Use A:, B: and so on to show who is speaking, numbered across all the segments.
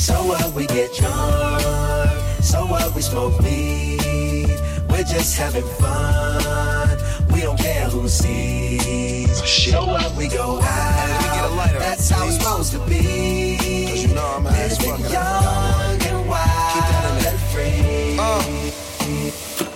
A: So what we get drunk, so what we smoke weed. We're just having fun. We don't care who sees. So what we go out. Lighter, that's please. how it's supposed to be.
B: Cause you know I'm high as.
A: Young and wild, let free.
B: Uh.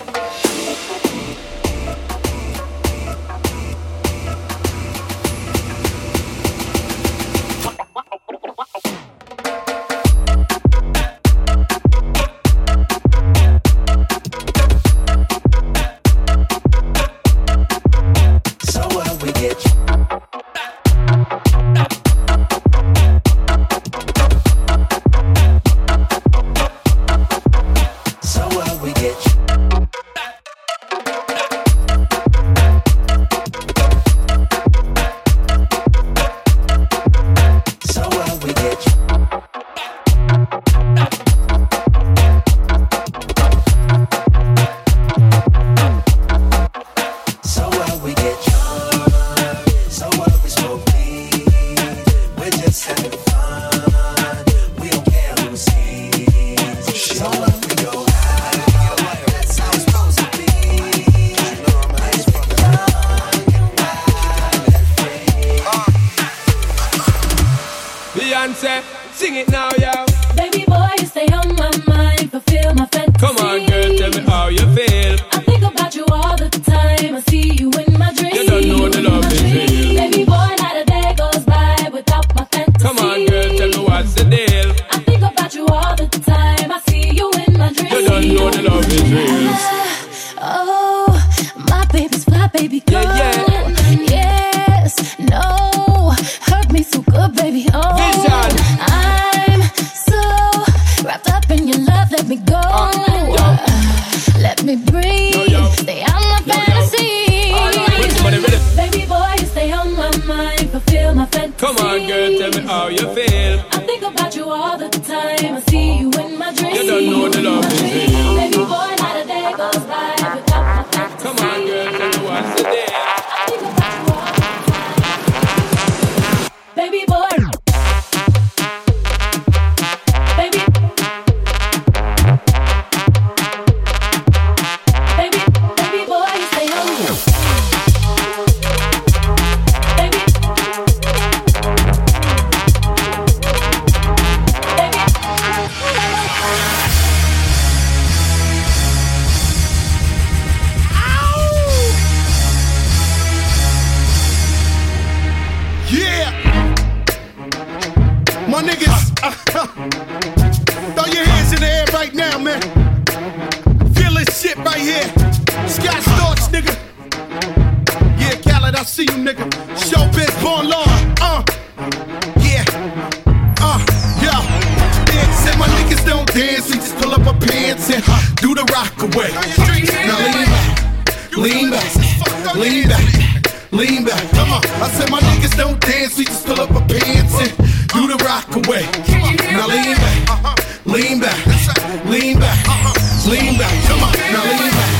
C: it now,
B: y'all. pants and do the rock away. Now lean back, lean back, lean back, lean back. Come on. I said my niggas don't dance, we just pull up our pants and do the rock away. Now lean back, lean back, lean back, lean back. Come on. Now lean back,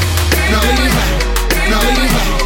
B: now lean back, now lean back.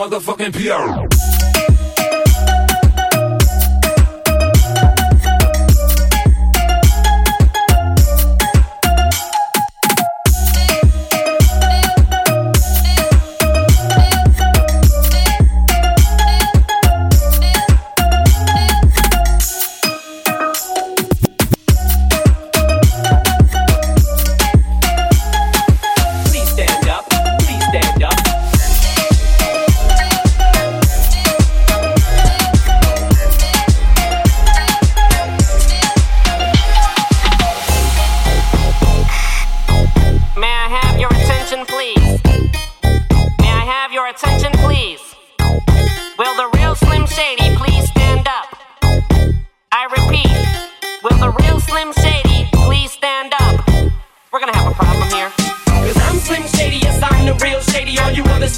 B: motherfucking
D: P.R.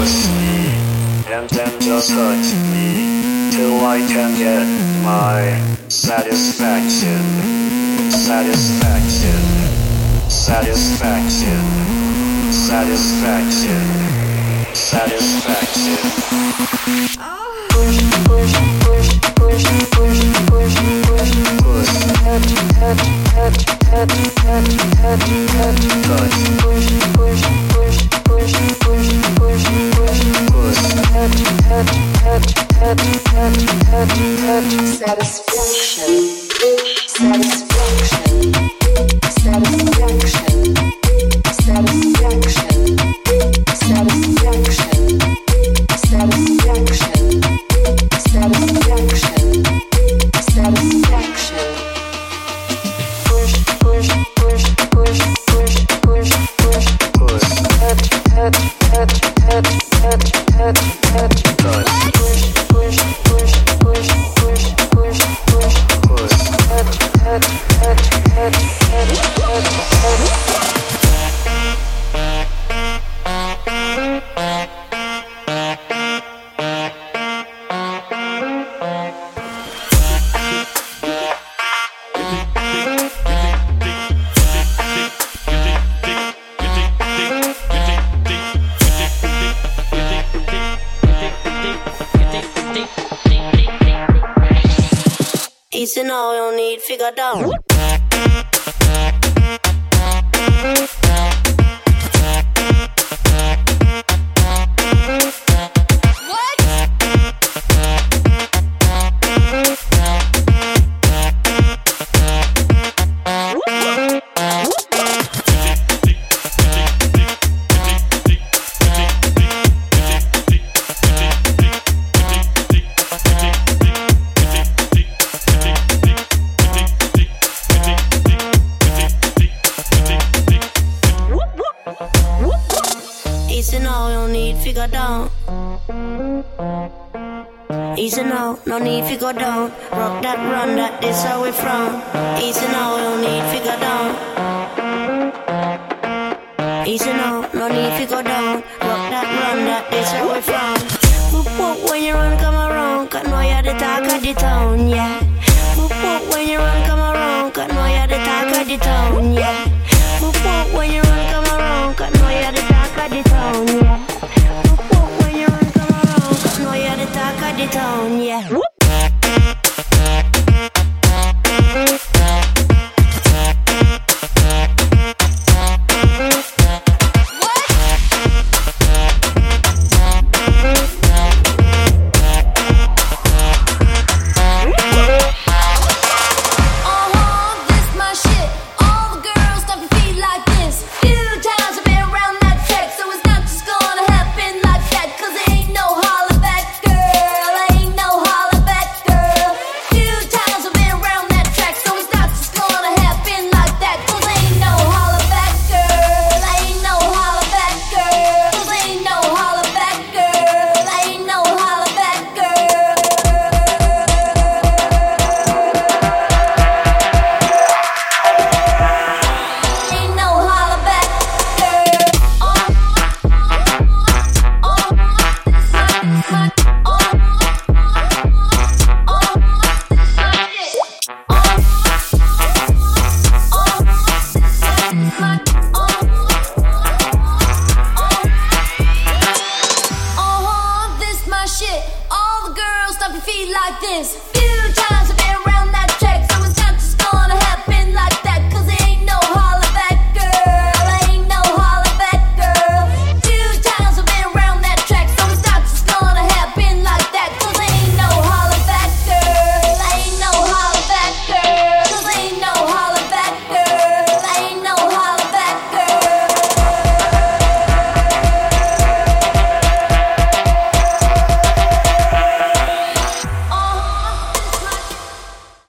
E: me, and then just hurt me, till I can get my satisfaction, satisfaction, satisfaction, satisfaction, satisfaction. Push, push, push, push, push, push, push, push, head, head, head, head, head, head, head, push, push, push.
F: you know, you need figure out. And all, no need to go down. Rock that run that this how we from. And all you need go down. And all, no need to go down. Rock that run that this how we from. Whoop whoop when you run come around, cause know you're the talk of the town, yeah. Whoop whoop when you run come around, cause know you're the talk of the town, yeah. Whoop whoop when you run come around, cause know you're the talk of the town, yeah. Yeah.
G: Whoop.